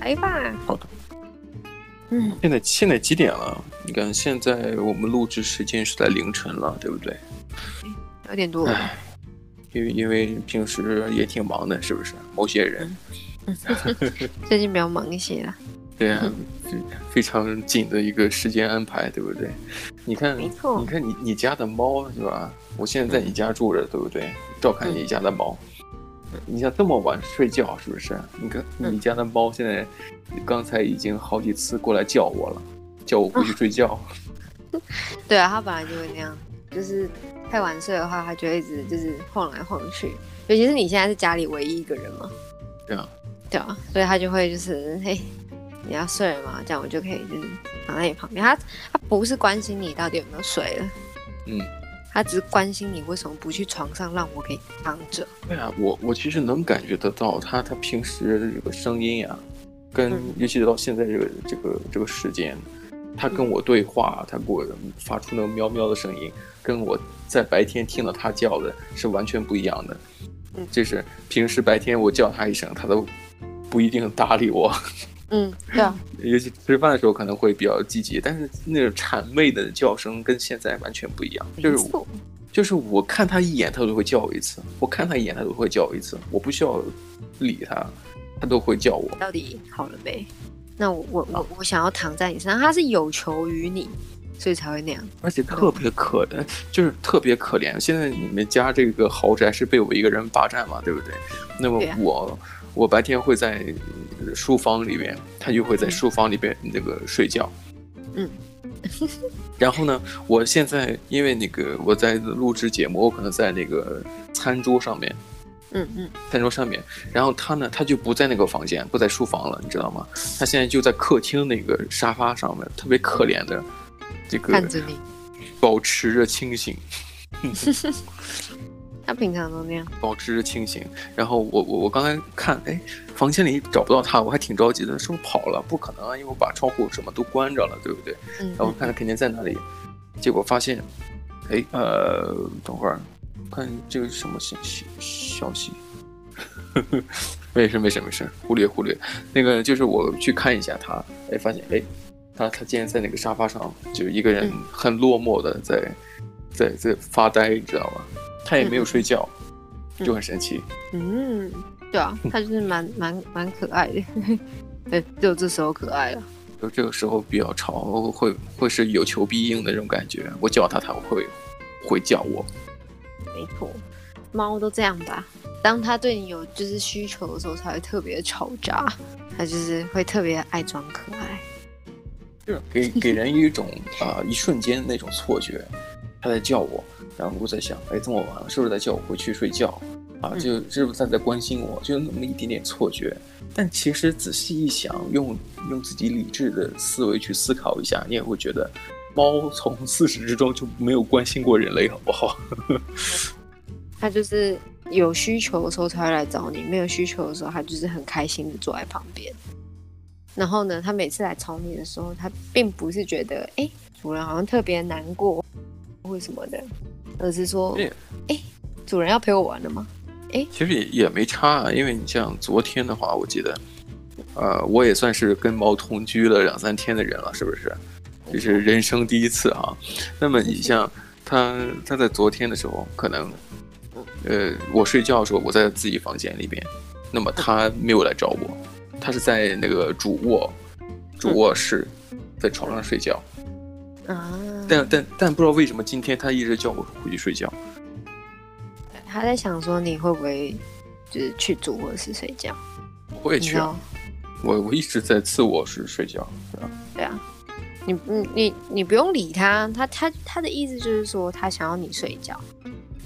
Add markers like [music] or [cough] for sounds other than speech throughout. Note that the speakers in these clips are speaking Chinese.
来吧。好的。嗯，现在现在几点了？你看，现在我们录制时间是在凌晨了，对不对？有点多。因为因为平时也挺忙的，是不是？某些人，[laughs] 最近比较忙一些了。对啊，非常紧的一个时间安排，对不对？你看，没错。你看你你家的猫是吧？我现在在你家住着，对不对？照看你家的猫。你像这么晚睡觉，是不是？你看你家的猫现在，刚才已经好几次过来叫我了，叫我回去 [laughs] 睡觉。[laughs] 对啊，它本来就会那样，就是太晚睡的话，它就会一直就是晃来晃去。尤其是你现在是家里唯一一个人嘛。对啊。对啊，所以它就会就是嘿，你要睡了嘛，这样我就可以就是躺在你旁边。它它不是关心你到底有没有睡了，嗯。他只是关心你为什么不去床上让我给躺着。对啊，我我其实能感觉得到他他平时的这个声音呀、啊，跟、嗯、尤其是到现在这个这个这个时间，他跟我对话，他给我发出那个喵喵的声音，跟我在白天听到他叫的是完全不一样的。嗯，就是平时白天我叫他一声，他都不一定搭理我。嗯，对啊，尤其吃饭的时候可能会比较积极，但是那种谄媚的叫声跟现在完全不一样。就是，就是我看他一眼，他都会叫我一次；我看他一眼，他都会叫我一次。我不需要理他，他都会叫我。到底好了没？那我我我我想要躺在你身上，他是有求于你，所以才会那样。而且特别可怜，就是特别可怜。现在你们家这个豪宅是被我一个人霸占嘛，对不对？那么我。我白天会在书房里面，他就会在书房里边那个睡觉。嗯，[laughs] 然后呢，我现在因为那个我在录制节目，我可能在那个餐桌上面。嗯嗯，餐桌上面，然后他呢，他就不在那个房间，不在书房了，你知道吗？他现在就在客厅那个沙发上面，特别可怜的这个看着你，保持着清醒。[laughs] 他平常都那样，保持着清醒。然后我我我刚才看，哎，房间里找不到他，我还挺着急的，是不是跑了？不可能啊，因为我把窗户什么都关着了，对不对？嗯。然后我看他肯定在哪里，结果发现，哎，呃，等会儿，看这个是什么信息消息？[laughs] 没事没事没事，忽略忽略。那个就是我去看一下他，哎，发现哎，他他竟然在那个沙发上，就是一个人很落寞的在、嗯、在在发呆，你知道吗？他也没有睡觉，嗯、就很神奇。嗯，对啊，他就是蛮 [laughs] 蛮蛮可爱的，[laughs] 对，只有这时候可爱了。就这个时候比较吵，会会是有求必应的那种感觉。我叫它，它会会叫我。没错，猫都这样吧。当它对你有就是需求的时候，才会特别的吵杂。他就是会特别爱装可爱，就是给给人一种啊、呃、一瞬间那种错觉，他在叫我。然后我在想，哎，这么晚了，是不是在叫我回去睡觉？啊，就是不是在在关心我？就那么一点点错觉。但其实仔细一想，用用自己理智的思维去思考一下，你也会觉得，猫从自始至终就没有关心过人类，好不好？[laughs] 它就是有需求的时候才会来找你，没有需求的时候，它就是很开心的坐在旁边。然后呢，它每次来吵你的时候，它并不是觉得，哎，主人好像特别难过，或什么的。而是说，哎，主人要陪我玩了吗？哎，其实也也没差啊，因为你像昨天的话，我记得，呃，我也算是跟猫同居了两三天的人了，是不是？这是人生第一次啊。那么你像他，他在昨天的时候，可能，呃，我睡觉的时候我在自己房间里边，那么他没有来找我，他是在那个主卧，主卧室，在床上睡觉。啊。但但但不知道为什么今天他一直叫我回去睡觉。他在想说你会不会就是去主卧室睡觉？我也去啊，我我一直在次卧室睡觉，对啊。对啊，你你你你不用理他，他他他的意思就是说他想要你睡觉，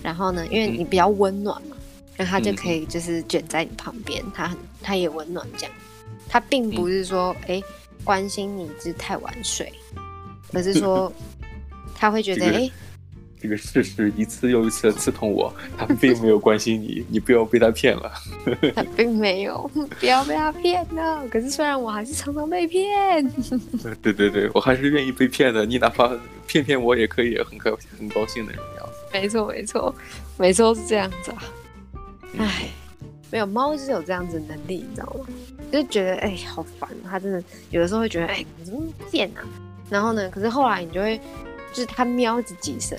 然后呢，因为你比较温暖嘛，那、嗯、他就可以就是卷在你旁边，他很他也温暖这样。他并不是说哎、嗯、关心你就是太晚睡，而是说。他会觉得，哎、这个，这个事实一次又一次的刺痛我。他并没有关心你，[laughs] 你不要被他骗了。他并没有，[laughs] 不要被他骗了。可是虽然我还是常常被骗。[laughs] 对对对，我还是愿意被骗的。你哪怕骗骗我也可以，很高很高兴的那种样子。没错没错，没错是这样子啊。哎、嗯，没有猫就是有这样子的能力，你知道吗？就觉得哎、欸、好烦，他真的有的时候会觉得哎、欸、你怎么贱啊？然后呢，可是后来你就会就是他喵着几声，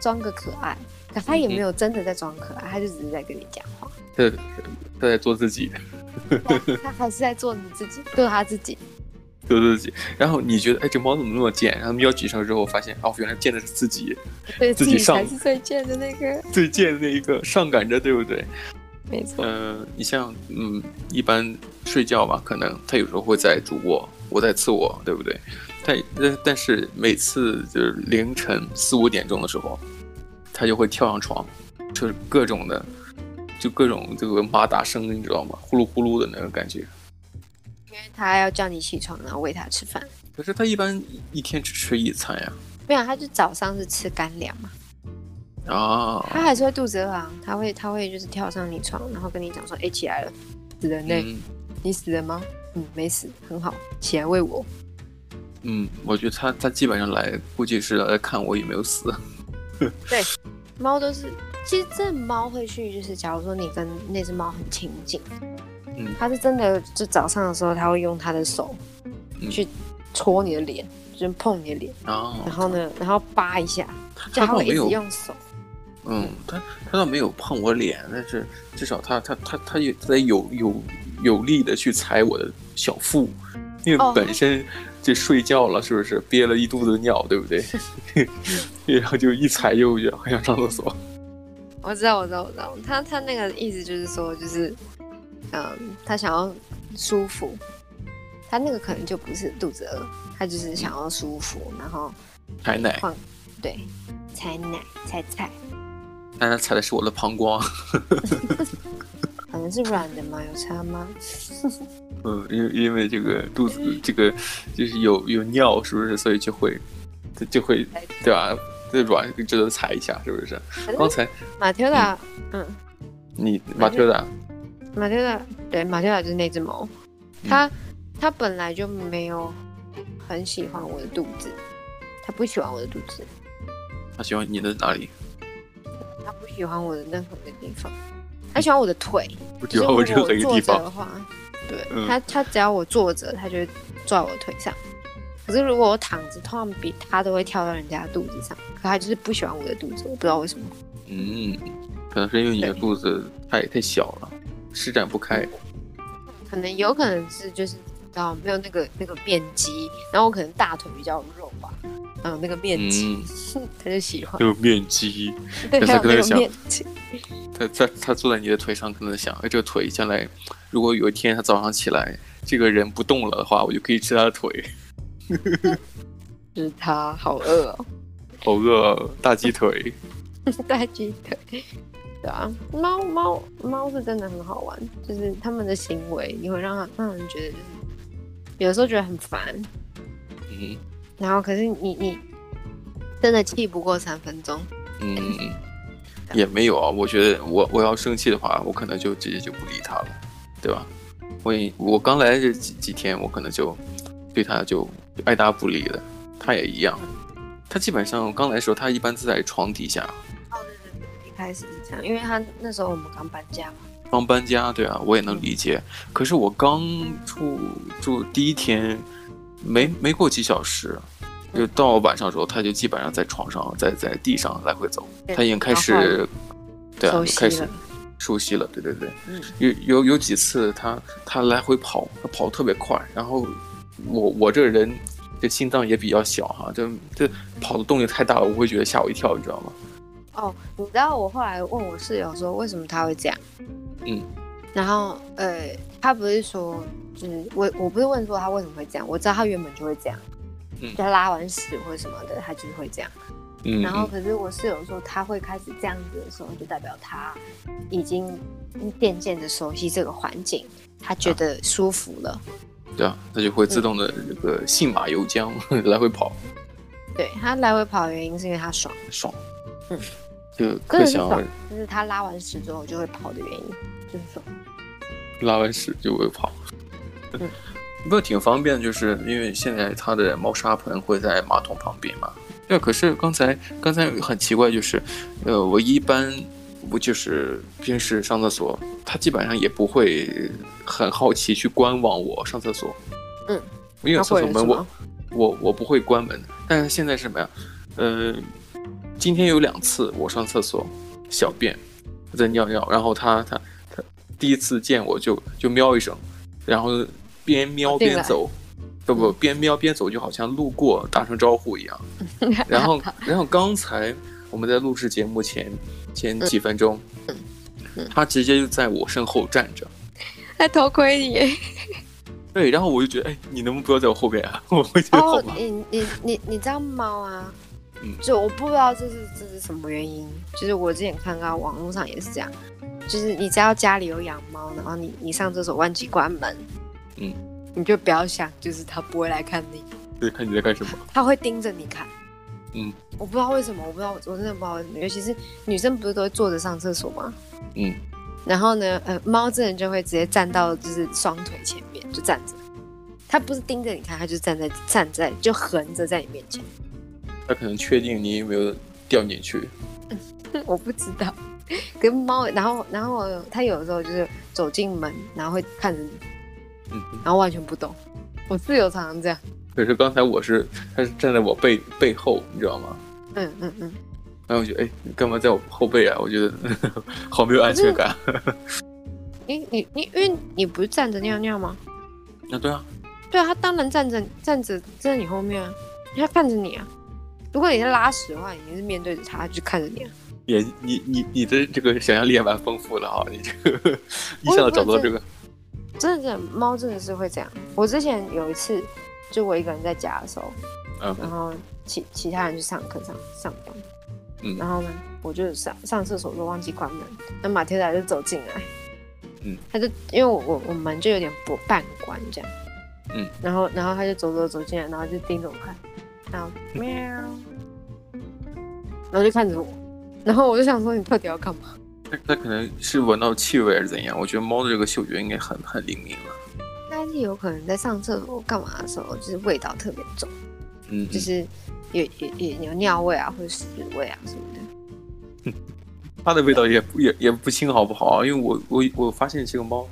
装个可爱，可他也没有真的在装可爱，他就只是在跟你讲话，对，他在做自己，他还是在做你自己，做他自己。[laughs] 对自己，然后你觉得，哎，这猫怎么那么贱？然后喵几声之后，发现，哦，原来贱的是自己，对自己上才是最贱的那个，最贱的那一个上赶着，对不对？[laughs] 没错。嗯、呃，你像，嗯，一般睡觉吧，可能它有时候会在主卧，我在次卧，对不对？但但但是每次就是凌晨四五点钟的时候，它就会跳上床，就是各种的，就各种这个马达声，你知道吗？呼噜呼噜的那种感觉。因为他要叫你起床，然后喂他吃饭。可是他一般一天只吃一餐呀。没有，他就早上是吃干粮嘛。啊。他还是会肚子饿啊，他会他会就是跳上你床，然后跟你讲说：“哎，起来了，死人嘞，嗯、你死了吗？嗯，没死，很好，起来喂我。”嗯，我觉得他他基本上来，估计是来看我有没有死。[laughs] 对，猫都是，其实这猫会去，就是假如说你跟那只猫很亲近。嗯，它是真的，就早上的时候，它会用它的手去戳你的脸，嗯、就碰你的脸，哦、然后呢，然后扒一下，它会一直用手。嗯，它它倒没有碰我脸，但是至少它它它它也在有有有力的去踩我的小腹，因为本身就睡觉了，是不是憋了一肚子尿，对不对？[laughs] 然后就一踩就就好想上厕所。我知道，我知道，我知道，他他那个意思就是说，就是。嗯，他想要舒服，他那个可能就不是肚子饿，他就是想要舒服，然后踩奶，对，踩奶踩踩，但他踩的是我的膀胱，[laughs] 可能是软的嘛？有差吗？嗯，因为因为这个肚子这个就是有有尿，是不是？所以就会就会对吧？这软值得踩一下，是不是？刚才马特达，嗯，你马特达。马特达，对，马特达就是那只猫，它它本来就没有很喜欢我的肚子，它不喜欢我的肚子，它喜欢你的哪里？它不喜欢我的任何一个地方，它喜欢我的腿。不喜欢我任何一个地方对，他，他只要我坐着，他就会抓我腿上。可是如果我躺着，通常比他都会跳到人家的肚子上。可他就是不喜欢我的肚子，我不知道为什么。嗯，可能是因为你的肚子太太小了。施展不开，可能有可能是就是啊没有那个那个面积，然后我可能大腿比较肉吧，嗯，那个面积，嗯、[laughs] 他就喜欢。有面积，[laughs] 对，他可能想，他在他坐在你的腿上，可能想，哎，这个腿将来如果有一天他早上起来，这个人不动了的话，我就可以吃他的腿。[laughs] 吃他好饿哦，好饿哦，大鸡腿，[laughs] 大鸡腿。对啊，猫猫猫是真的很好玩，就是他们的行为，你会让他让人觉得就是有时候觉得很烦，嗯，然后可是你你真的气不过三分钟，嗯，[laughs] 也没有啊，我觉得我我要生气的话，我可能就直接就不理他了，对吧？我我刚来这几几天，我可能就对他就爱答不理的，他也一样，他基本上刚来的时候，他一般是在床底下。哦，对对对，一开始是这样，因为他那时候我们刚搬家嘛，刚搬家，对啊，我也能理解。可是我刚住住第一天，没没过几小时，就到晚上的时候，他就基本上在床上，在在地上来回走，他已经开始，对啊，开始熟悉了，对对对，有有有几次他他来回跑，他跑的特别快，然后我我这个人这心脏也比较小哈，就这跑的动力太大了，我会觉得吓我一跳，你知道吗？哦，你知道我后来问我室友说为什么他会这样？嗯，然后呃，他不是说就是我我不是问说他为什么会这样，我知道他原本就会这样，嗯，他拉完屎或者什么的，他就是会这样。嗯，然后可是我室友说他会开始这样子的时候，就代表他已经渐渐的熟悉这个环境，他觉得舒服了。啊对啊，他就会自动的这个信马由缰、嗯、来回跑。对，他来回跑的原因是因为他爽爽，嗯。就更想而就是他拉完屎之后就会跑的原因，就是说拉完屎就会跑，嗯，[laughs] 不过挺方便，就是因为现在他的猫砂盆会在马桶旁边嘛。对，可是刚才刚才很奇怪，就是呃，我一般我就是平时上厕所，他基本上也不会很好奇去观望我上厕所。嗯，因为厕所门我我我不会关门，但是现在是什么呀？呃，今天有两次我上厕所小便，我在尿尿，然后他他他第一次见我就就喵一声，然后边喵边走，不不边瞄边走就好像路过打声招呼一样。[laughs] 然后然后刚才我们在录制节目前前几分钟，他直接就在我身后站着，[laughs] 在偷窥你。[laughs] 对，然后我就觉得，哎，你能不能不要在我后边啊？我会觉得好吗？你你你你知道猫啊？嗯就我不知道这是这是什么原因，就是我之前看到网络上也是这样，就是你知道家里有养猫，然后你你上厕所忘记关门，嗯，你就不要想，就是他不会来看你，对，看你在干什么，他会盯着你看，嗯，我不知道为什么，我不知道，我真的不知道为什么，尤其是女生不是都会坐着上厕所吗？嗯，然后呢，呃，猫这人就会直接站到就是双腿前面就站着，它不是盯着你看，它就站在站在就横着在你面前。他可能确定你有没有掉进去，[laughs] 我不知道。[laughs] 跟猫，然后然后他有的时候就是走进门，然后会看着你，嗯，然后完全不懂。我室友常常这样。可是刚才我是，他是站在我背背后，你知道吗？嗯嗯嗯。然后我觉得，哎，你干嘛在我后背啊？我觉得 [laughs] 好没有安全感。你你你，因为你不是站着尿尿吗？啊，对啊。对啊，他当然站着站着站在你后面啊，他看着你啊。如果你在拉屎的话，你是面对着他，就看着你啊。也，你你你的这个想象力也蛮丰富的啊，你这个一下子找到这个。真的，真的，猫真的是会这样。我之前有一次，就我一个人在家的时候，嗯，然后其其他人去上课上上班，嗯，然后呢，我就上上厕所都忘记关门，那马天达就走进来，嗯，他就因为我我我门就有点不半关这样，嗯，然后然后他就走走走进来，然后就盯着我看。然后喵，然后就看着我，然后我就想说，你到底要干嘛？它它可能是闻到气味还是怎样？我觉得猫的这个嗅觉应该很很灵敏了。但是有可能在上厕所干嘛的时候，就是味道特别重，嗯，就是有有有有尿味啊，或者屎味啊什么的。[laughs] 它的味道也也也不轻，好不好？因为我我我发现这个猫，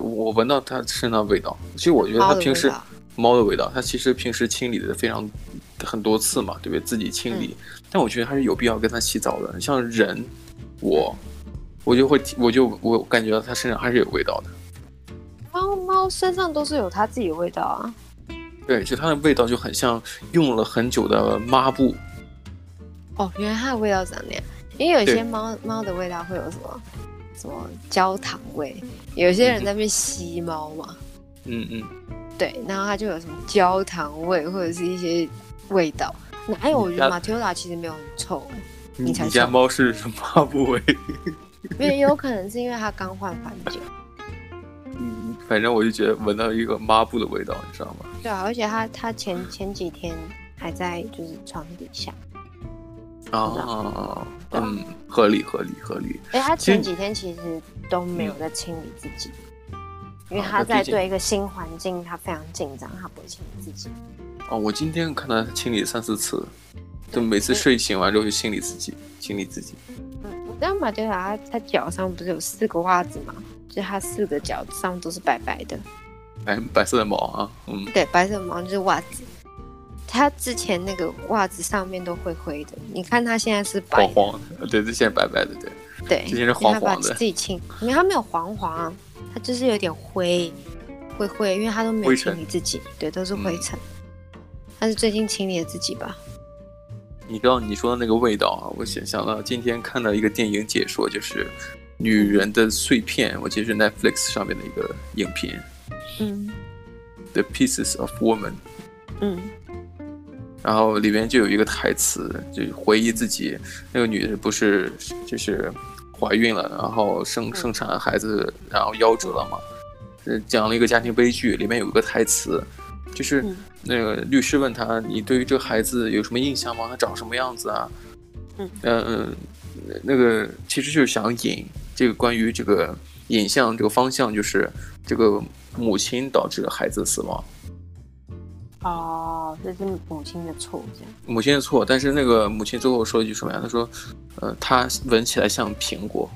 我闻到它身上味道，其实我觉得它平时。猫的味道，它其实平时清理的非常很多次嘛，对不对？自己清理，嗯、但我觉得还是有必要跟它洗澡的。像人，我我就会，我就我感觉到它身上还是有味道的。猫猫身上都是有它自己的味道啊。对，就它的味道就很像用了很久的抹布。哦，原来它的味道长那样。因为有些猫猫的味道会有什么什么焦糖味，有些人在那边吸猫嘛。嗯嗯。对，然后它就有什么焦糖味或者是一些味道。哪有？我觉得马蒂欧达其实没有很臭。你才你家猫是什么抹布味？[laughs] 因为有可能是因为他刚换环境。嗯，反正我就觉得闻到一个抹布的味道，你知道吗？对啊，而且他他前前几天还在就是床底下。哦，嗯，合理合理合理。哎，他前几天其实都没有在清理自己。因为他在对一个新环境，他非常紧张，他不会清理自己。哦，我今天看到他清理三四次，就每次睡醒完之后就清理自己，清理自己。嗯，这样嘛，就是他他脚上不是有四个袜子嘛？就他四个脚上都是白白的，白白色的毛啊，嗯，对，白色的毛就是袜子。他之前那个袜子上面都灰灰的，你看他现在是白黄黄的，对，这现在白白的，对，对，之前是黄黄的，自己清，因为他没有黄黄啊。它就是有点灰，灰灰，因为它都没有清理自己，对，都是灰尘。它、嗯、是最近清理了自己吧？你知道你说的那个味道啊，我想想到今天看到一个电影解说，就是《女人的碎片》，我记得是 Netflix 上面的一个影片。嗯。The Pieces of Woman。嗯。然后里面就有一个台词，就回忆自己那个女的不是就是。怀孕了，然后生生产孩子，然后夭折了嘛？讲了一个家庭悲剧，里面有一个台词，就是那个律师问他：“你对于这个孩子有什么印象吗？他长什么样子啊？”嗯嗯，那个其实就是想引这个关于这个影像这个方向，就是这个母亲导致了孩子死亡。哦，这是母亲的错，这样。母亲的错，但是那个母亲最后说一句什么呀？她说：“呃，她闻起来像苹果。”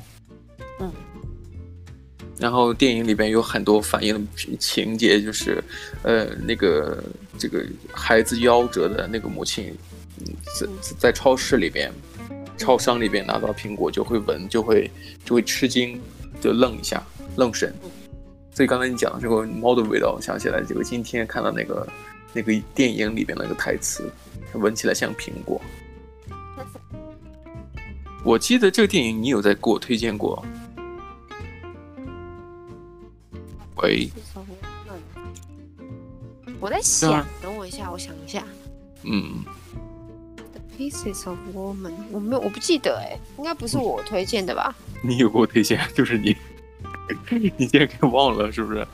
然后电影里边有很多反映的情节，就是，呃，那个这个孩子夭折的那个母亲，在在超市里边，超商里边拿到苹果就会闻，就会就会吃惊，就愣一下，愣神。所以刚才你讲的这个猫的味道，我想起来这个今天看到那个那个电影里边那个台词，闻起来像苹果。我记得这个电影你有在给我推荐过。喂，我在想，等我一下，我想一下。嗯，The Pieces of Woman，我没有，我不记得哎，应该不是我推荐的吧？你有给我推荐，就是你，[laughs] 你竟然给忘了，是不是？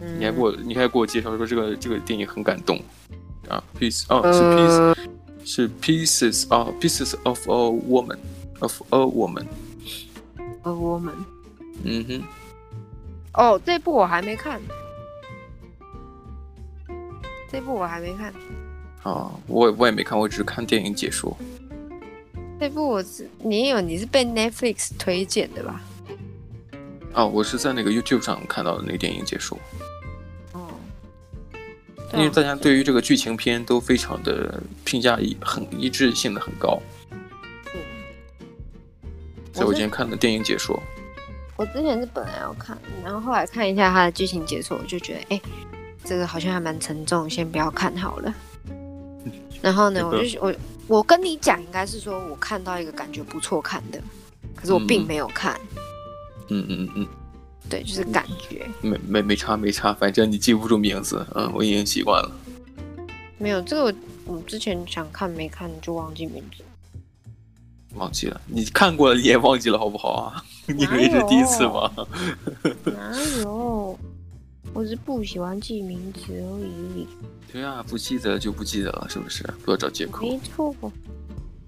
嗯、你还给我，你还给我介绍说这个这个电影很感动啊，Piece 哦，是 Piece，、呃、是 Pieces 啊、oh,，Pieces of a Woman，of a Woman，a Woman，嗯哼。哦，这部我还没看，这部我还没看。哦，我我也没看，我只是看电影解说。这部我是你也有，你是被 Netflix 推荐的吧？哦，我是在那个 YouTube 上看到的那个电影解说。哦，因为大家对于这个剧情片都非常的评价一很一致性的很高。嗯。所以我今天看的电影解说。我之前是本来要看，然后后来看一下他的剧情解说，我就觉得，哎，这个好像还蛮沉重，先不要看好了。[laughs] 然后呢，我就我我跟你讲，应该是说我看到一个感觉不错看的，可是我并没有看。嗯嗯嗯嗯，对，就是感觉。没没没差没差，反正你记不住名字，嗯，我已经习惯了。没有这个我，我之前想看没看就忘记名字。忘记了，你看过了你也忘记了，好不好啊？你以为是第一次吗？哪有？我是不喜欢记名字而已。对啊，不记得就不记得了，是不是？不要找借口。没错。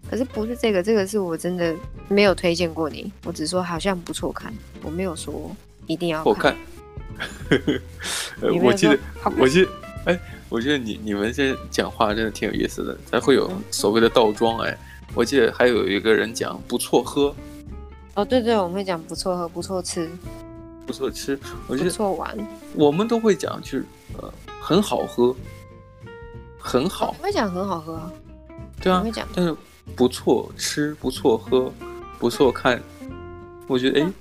可是不是这个，这个是我真的没有推荐过你，我只说好像不错看，我没有说一定要看。我看。我记得，我记得，哎，我觉得你你们这讲话真的挺有意思的，才会有所谓的倒装哎。我记得还有一个人讲不错喝，哦对对，我们会讲不错喝，不错吃，不错吃，我觉得不错玩，我们都会讲就是呃很好喝，很好，我会讲很好喝啊，对啊，会讲，但是不错吃，不错喝，不错看，我觉得哎，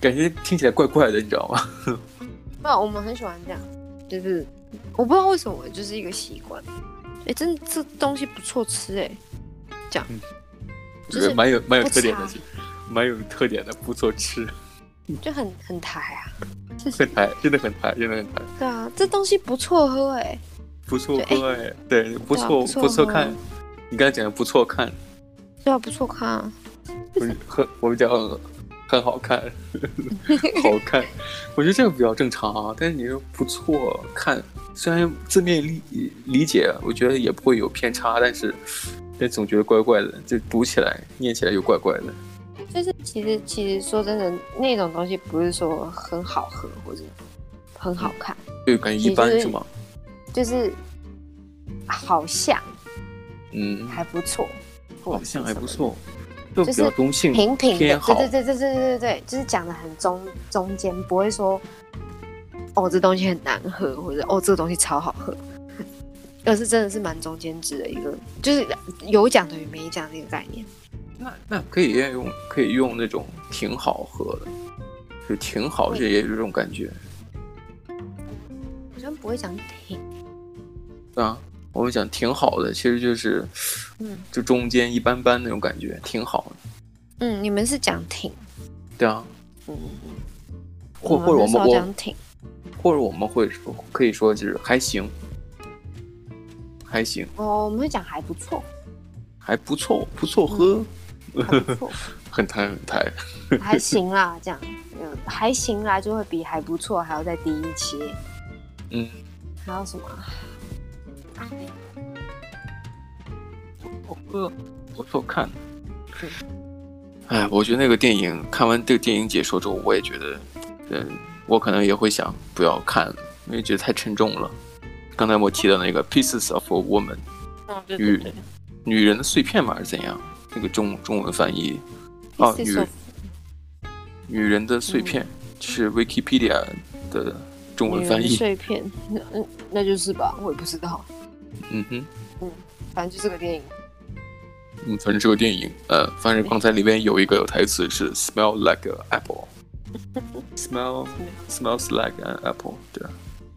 感觉听起来怪怪的，你知道吗？[laughs] 不，我们很喜欢这样，就是我不知道为什么，就是一个习惯，哎，真的这东西不错吃哎。这样，就是蛮有蛮有特点的，蛮有特点的，不错吃，就很很台啊，[laughs] 很台，真的很台，真的很台。对啊，这东西不错喝哎，不错喝哎，对，不错不错看，你刚才讲的不错看，对啊，不错看啊，很我们讲很好看，[laughs] 好看，我觉得这个比较正常啊。但是你说不错看，虽然字面理理解，我觉得也不会有偏差，但是。但总觉得怪怪的，就读起来、念起来又怪怪的。就是其实，其实说真的，那种东西不是说很好喝或者很好看，就感觉一般是吗？就是好像，嗯，还不错，好像还不错，就是中性，平平的，对对对对对对对，就是讲的很中中间，不会说哦这东西很难喝，或者哦这个东西超好喝。而是真的是蛮中间值的一个，就是有奖等于没奖的一个概念。那那可以用可以用那种挺好喝的，就挺好，这也有这种感觉。好像不会讲挺。对啊，我们讲挺好的，其实就是，嗯，就中间一般般那种感觉，挺好的。嗯，你们是讲挺。对啊。嗯。或或者我们讲挺，或者我们会说可以说就是还行。还行。哦，我们会讲还不错，还不错，不错喝，嗯、还不错。[laughs] 很台很台，[laughs] 还行啦，这样，嗯，还行啦，就会比还不错还要再低一些，嗯，还有什么？不错喝，不错看，哎，我觉得那个电影看完这个电影解说之后，我也觉得，嗯，我可能也会想不要看因为觉得太沉重了。刚才我提到那个 pieces of a woman，哦，对对对，女女人的碎片嘛，还是怎样？那个中中文翻译啊，女女人的碎片、嗯、是 Wikipedia 的中文翻译。碎片，那嗯，那就是吧，我也不知道。嗯哼，嗯，反正就是个电影。嗯，反正这个电影，呃，反正刚才里面有一个台词是 “smell like an apple”，smell [laughs] smells like an apple，对，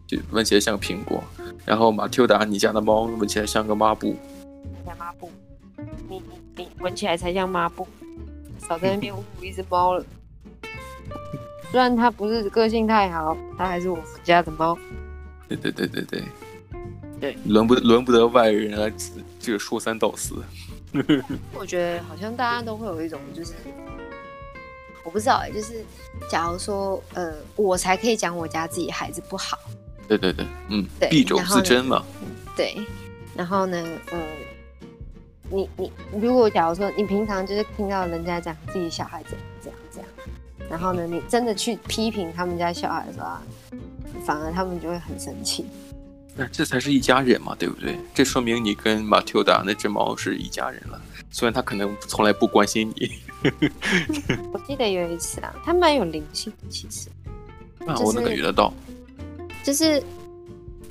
就闻起来像苹果。然后马蒂达，你家的猫闻起来像个抹布。像抹布，你你你闻起来才像抹布，少在那边侮辱一只猫了。虽然它不是个性太好，它还是我们家的猫。对对对对对，对，轮不轮不得外人来这个说三道四。[laughs] 我觉得好像大家都会有一种，就是我不知道哎，就是假如说呃，我才可以讲我家自己孩子不好。对对对，嗯，对，敝帚自珍嘛。对，然后呢，嗯，你你如果假如说你平常就是听到人家讲自己小孩怎样怎样怎样，然后呢，你真的去批评他们家小孩的时候，反而他们就会很生气。那这才是一家人嘛，对不对？这说明你跟马蒂达那只猫是一家人了。虽然它可能从来不关心你。我记得有一次啊，它蛮有灵性的，其实。[laughs] 啊，我能感觉得到。就是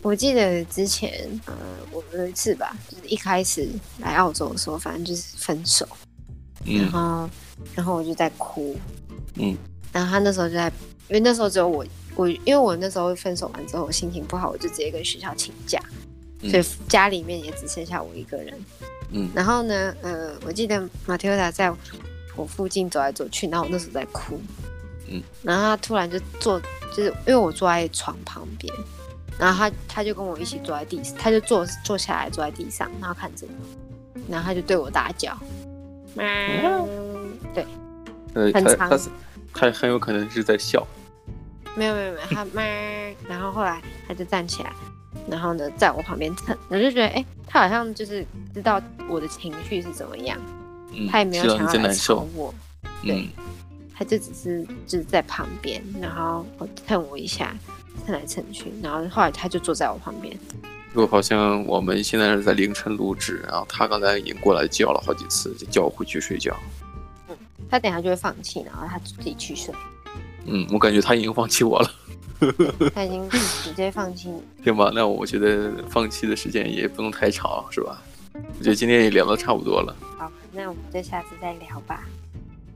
我记得之前，呃，我有一次吧，就是一开始来澳洲的时候，反正就是分手，嗯、然后，然后我就在哭，嗯，然后他那时候就在，因为那时候只有我，我因为我那时候分手完之后，我心情不好，我就直接跟学校请假，嗯、所以家里面也只剩下我一个人，嗯，然后呢，呃，我记得马蒂达在我附近走来走去，然后我那时候在哭。嗯，然后他突然就坐，就是因为我坐在床旁边，然后他他就跟我一起坐在地上，他就坐坐下来坐在地上，然后看着我，然后他就对我大叫，嗯，对，呃，很长，他他很有可能是在笑，没有没有没有，他妈，然后后来他就站起来，然后呢在我旁边蹭，我就觉得哎，他好像就是知道我的情绪是怎么样，嗯，他也没有想要来吵我，嗯、对。他就只是就是在旁边，然后蹭我一下，蹭来蹭去，然后后来他就坐在我旁边。就好像我们现在是在凌晨录制，然后他刚才已经过来叫了好几次，就叫我回去睡觉。嗯，他等下就会放弃，然后他自己去睡。嗯，我感觉他已经放弃我了。他已经 [laughs] 直接放弃你。行吧，那我觉得放弃的时间也不能太长，是吧？我觉得今天也聊的差不多了。好，那我们就下次再聊吧。